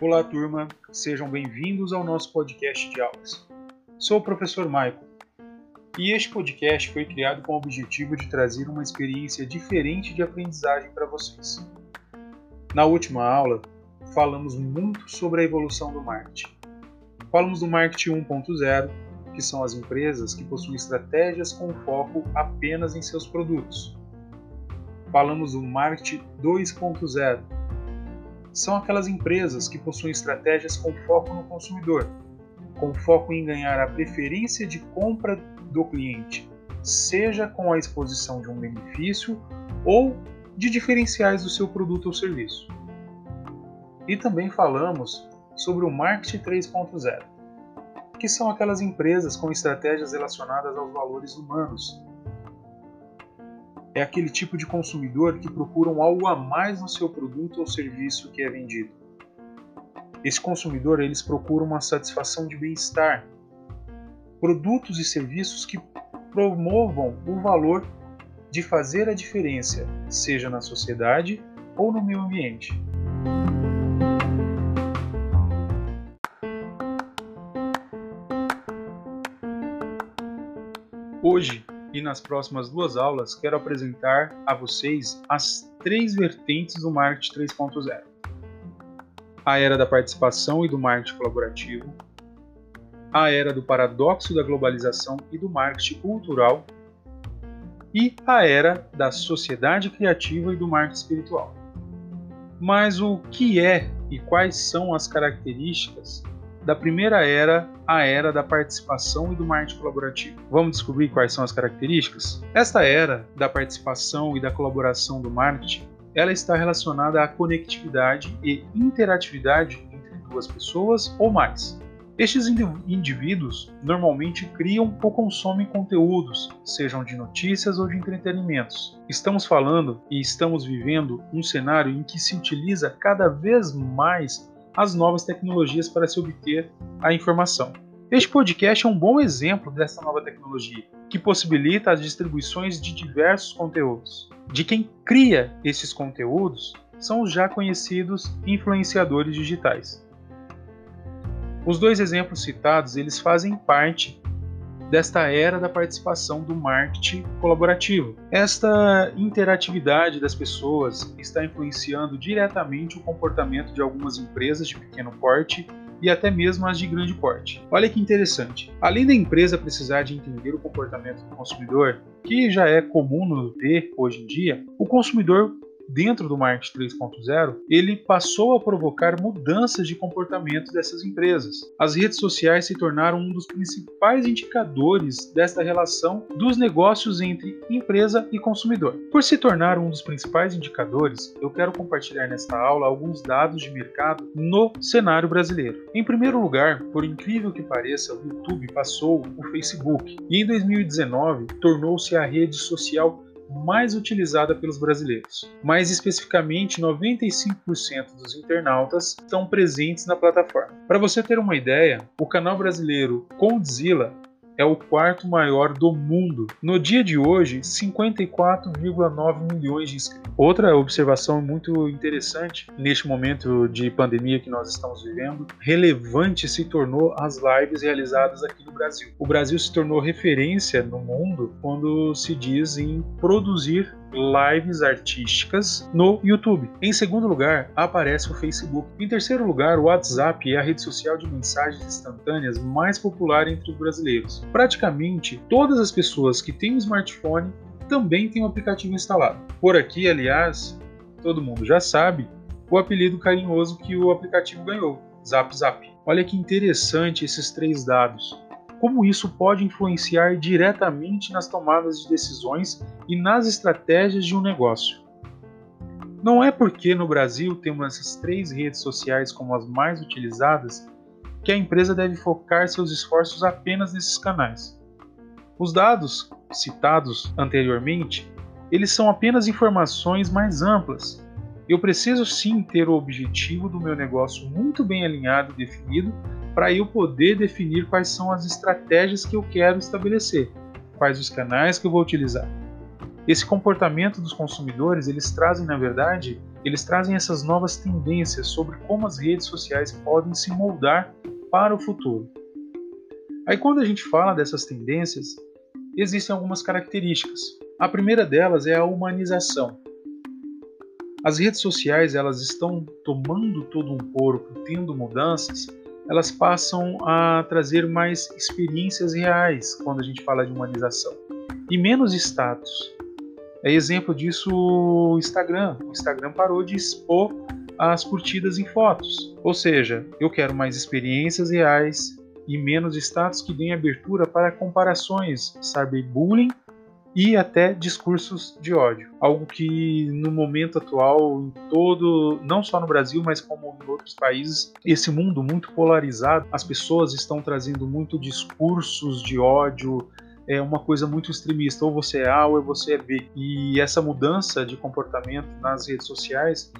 Olá, turma, sejam bem-vindos ao nosso podcast de aulas. Sou o professor Michael e este podcast foi criado com o objetivo de trazer uma experiência diferente de aprendizagem para vocês. Na última aula, falamos muito sobre a evolução do marketing. Falamos do marketing 1.0, que são as empresas que possuem estratégias com foco apenas em seus produtos. Falamos do marketing 2.0, são aquelas empresas que possuem estratégias com foco no consumidor, com foco em ganhar a preferência de compra do cliente, seja com a exposição de um benefício ou de diferenciais do seu produto ou serviço. E também falamos sobre o Marketing 3.0, que são aquelas empresas com estratégias relacionadas aos valores humanos, é aquele tipo de consumidor que procura algo a mais no seu produto ou serviço que é vendido. Esse consumidor eles procuram uma satisfação de bem-estar, produtos e serviços que promovam o valor de fazer a diferença, seja na sociedade ou no meio ambiente. Nas próximas duas aulas quero apresentar a vocês as três vertentes do marketing 3.0. A era da participação e do marketing colaborativo, a era do paradoxo da globalização e do marketing cultural e a era da sociedade criativa e do marketing espiritual. Mas o que é e quais são as características da primeira era à era da participação e do marketing colaborativo. Vamos descobrir quais são as características? Esta era da participação e da colaboração do marketing, ela está relacionada à conectividade e interatividade entre duas pessoas ou mais. Estes indivíduos normalmente criam ou consomem conteúdos, sejam de notícias ou de entretenimentos. Estamos falando e estamos vivendo um cenário em que se utiliza cada vez mais as novas tecnologias para se obter a informação. Este podcast é um bom exemplo dessa nova tecnologia, que possibilita as distribuições de diversos conteúdos. De quem cria esses conteúdos são os já conhecidos influenciadores digitais. Os dois exemplos citados, eles fazem parte desta era da participação do marketing colaborativo. Esta interatividade das pessoas está influenciando diretamente o comportamento de algumas empresas de pequeno porte e até mesmo as de grande porte. Olha que interessante. Além da empresa precisar de entender o comportamento do consumidor, que já é comum no ver hoje em dia, o consumidor dentro do marketing 3.0, ele passou a provocar mudanças de comportamento dessas empresas. As redes sociais se tornaram um dos principais indicadores desta relação dos negócios entre empresa e consumidor. Por se tornar um dos principais indicadores, eu quero compartilhar nesta aula alguns dados de mercado no cenário brasileiro. Em primeiro lugar, por incrível que pareça, o YouTube passou o Facebook e em 2019 tornou-se a rede social mais utilizada pelos brasileiros. Mais especificamente, 95% dos internautas estão presentes na plataforma. Para você ter uma ideia, o canal brasileiro Condzilla é o quarto maior do mundo. No dia de hoje, 54,9 milhões de inscritos. Outra observação muito interessante neste momento de pandemia que nós estamos vivendo, relevante se tornou as lives realizadas aqui no Brasil. O Brasil se tornou referência no mundo quando se diz em produzir lives artísticas no YouTube. Em segundo lugar, aparece o Facebook. Em terceiro lugar, o WhatsApp é a rede social de mensagens instantâneas mais popular entre os brasileiros. Praticamente todas as pessoas que têm um smartphone também têm um aplicativo instalado. Por aqui, aliás, todo mundo já sabe o apelido carinhoso que o aplicativo ganhou, Zap Zap. Olha que interessante esses três dados como isso pode influenciar diretamente nas tomadas de decisões e nas estratégias de um negócio. Não é porque no Brasil temos essas três redes sociais como as mais utilizadas que a empresa deve focar seus esforços apenas nesses canais. Os dados citados anteriormente, eles são apenas informações mais amplas. Eu preciso sim ter o objetivo do meu negócio muito bem alinhado e definido para eu poder definir quais são as estratégias que eu quero estabelecer, quais os canais que eu vou utilizar. Esse comportamento dos consumidores, eles trazem, na verdade, eles trazem essas novas tendências sobre como as redes sociais podem se moldar para o futuro. Aí quando a gente fala dessas tendências, existem algumas características. A primeira delas é a humanização. As redes sociais, elas estão tomando todo um corpo, tendo mudanças, elas passam a trazer mais experiências reais quando a gente fala de humanização e menos status. É exemplo disso o Instagram. O Instagram parou de expor as curtidas em fotos. Ou seja, eu quero mais experiências reais e menos status que deem abertura para comparações, cyberbullying e até discursos de ódio. Algo que no momento atual, em todo, não só no Brasil, mas como em outros países, esse mundo muito polarizado, as pessoas estão trazendo muito discursos de ódio, é uma coisa muito extremista, ou você é A ou você é B. E essa mudança de comportamento nas redes sociais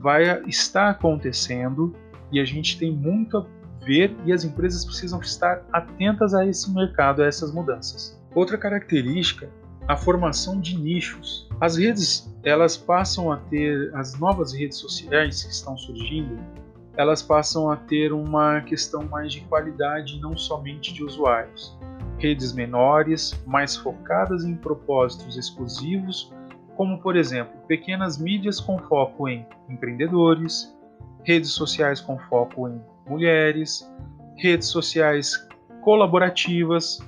vai estar acontecendo e a gente tem muito a ver e as empresas precisam estar atentas a esse mercado, a essas mudanças. Outra característica a formação de nichos. As redes, elas passam a ter as novas redes sociais que estão surgindo, elas passam a ter uma questão mais de qualidade, não somente de usuários. Redes menores, mais focadas em propósitos exclusivos, como por exemplo, pequenas mídias com foco em empreendedores, redes sociais com foco em mulheres, redes sociais colaborativas,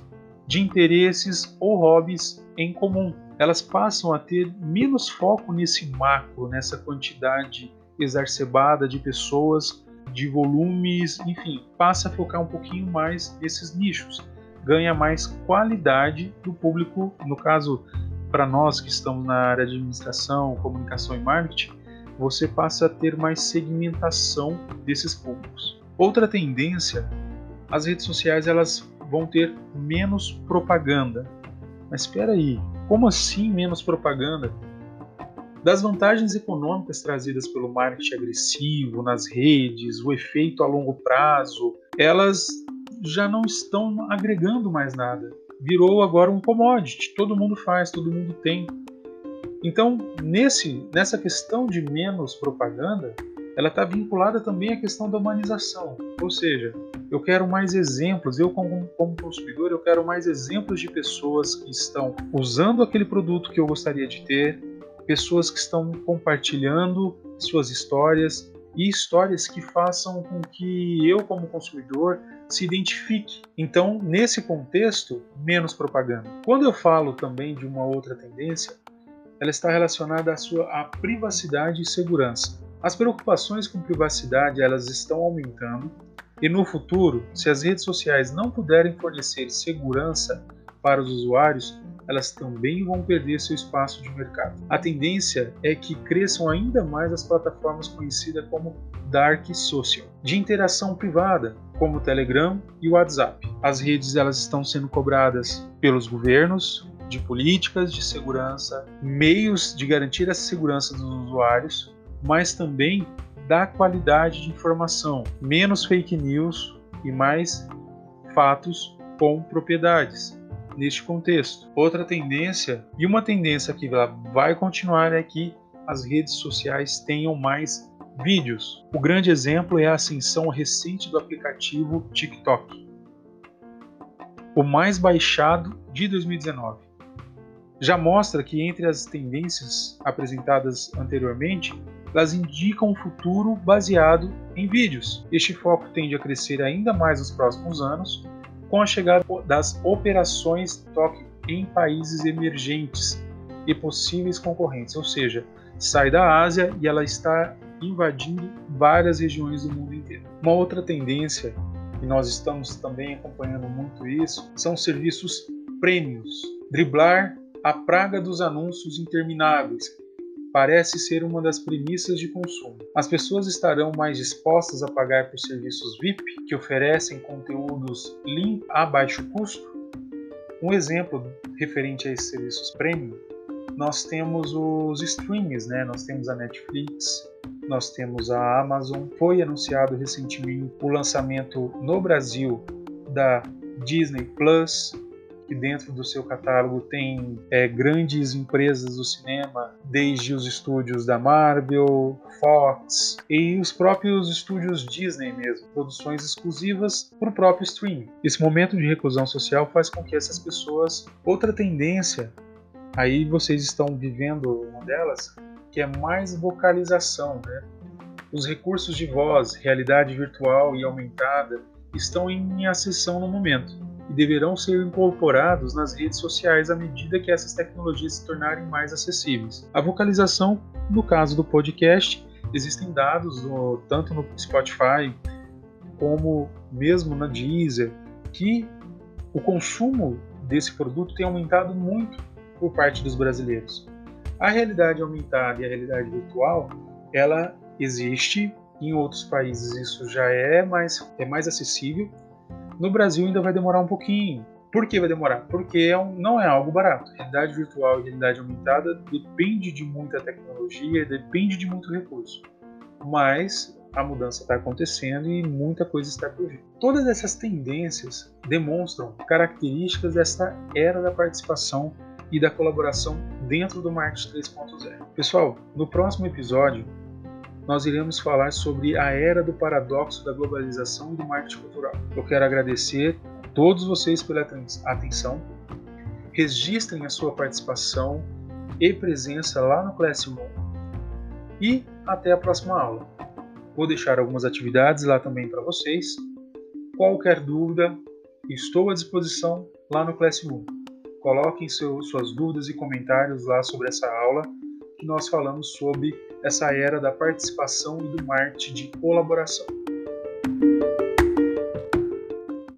de interesses ou hobbies em comum. Elas passam a ter menos foco nesse macro, nessa quantidade exacerbada de pessoas, de volumes, enfim, passa a focar um pouquinho mais nesses nichos, ganha mais qualidade do público, no caso, para nós que estamos na área de administração, comunicação e marketing, você passa a ter mais segmentação desses públicos. Outra tendência, as redes sociais elas vão ter menos propaganda. Mas espera aí, como assim menos propaganda? Das vantagens econômicas trazidas pelo marketing agressivo nas redes, o efeito a longo prazo, elas já não estão agregando mais nada. Virou agora um commodity, todo mundo faz, todo mundo tem. Então, nesse, nessa questão de menos propaganda, ela está vinculada também à questão da humanização. Ou seja, eu quero mais exemplos, eu como, como, consumidor, eu quero mais exemplos de pessoas que estão usando aquele produto que eu gostaria de ter, pessoas que estão compartilhando suas histórias e histórias que façam com que eu, como consumidor, se identifique. Então, nesse contexto, menos propaganda. Quando eu falo também de uma outra tendência, ela está relacionada à sua à privacidade e segurança. As preocupações com privacidade elas estão aumentando e no futuro, se as redes sociais não puderem fornecer segurança para os usuários, elas também vão perder seu espaço de mercado. A tendência é que cresçam ainda mais as plataformas conhecidas como dark social, de interação privada, como o Telegram e o WhatsApp. As redes elas estão sendo cobradas pelos governos de políticas de segurança, meios de garantir essa segurança dos usuários mas também da qualidade de informação, menos fake news e mais fatos com propriedades neste contexto. Outra tendência, e uma tendência que vai continuar é que as redes sociais tenham mais vídeos. O grande exemplo é a ascensão recente do aplicativo TikTok, o mais baixado de 2019. Já mostra que entre as tendências apresentadas anteriormente, elas indicam um futuro baseado em vídeos. Este foco tende a crescer ainda mais nos próximos anos, com a chegada das operações TOC em países emergentes e possíveis concorrentes, ou seja, sai da Ásia e ela está invadindo várias regiões do mundo inteiro. Uma outra tendência, e nós estamos também acompanhando muito isso, são serviços prêmios. Driblar a praga dos anúncios intermináveis, parece ser uma das premissas de consumo. As pessoas estarão mais dispostas a pagar por serviços VIP que oferecem conteúdos limp a baixo custo? Um exemplo referente a esses serviços premium, nós temos os streams, né? Nós temos a Netflix, nós temos a Amazon. Foi anunciado recentemente o lançamento no Brasil da Disney Plus, que dentro do seu catálogo tem é, grandes empresas do cinema, desde os estúdios da Marvel, Fox e os próprios estúdios Disney mesmo, produções exclusivas para o próprio streaming. Esse momento de reclusão social faz com que essas pessoas, outra tendência, aí vocês estão vivendo uma delas, que é mais vocalização, né? Os recursos de voz, realidade virtual e aumentada estão em ascensão no momento e deverão ser incorporados nas redes sociais à medida que essas tecnologias se tornarem mais acessíveis. A vocalização, no caso do podcast, existem dados no, tanto no Spotify como mesmo na Deezer que o consumo desse produto tem aumentado muito por parte dos brasileiros. A realidade aumentada e a realidade virtual, ela existe em outros países isso já é mais, é mais acessível. No Brasil ainda vai demorar um pouquinho. Por que vai demorar? Porque é um, não é algo barato. Realidade virtual e realidade aumentada depende de muita tecnologia, depende de muito recurso. Mas a mudança está acontecendo e muita coisa está por vir. Todas essas tendências demonstram características dessa era da participação e da colaboração dentro do Marketing 3.0. Pessoal, no próximo episódio nós iremos falar sobre a era do paradoxo da globalização e do marketing cultural. Eu quero agradecer a todos vocês pela atenção. Registrem a sua participação e presença lá no Classroom e até a próxima aula. Vou deixar algumas atividades lá também para vocês. Qualquer dúvida, estou à disposição lá no Classroom. Coloquem seu, suas dúvidas e comentários lá sobre essa aula que nós falamos sobre essa era da participação e do marketing de colaboração.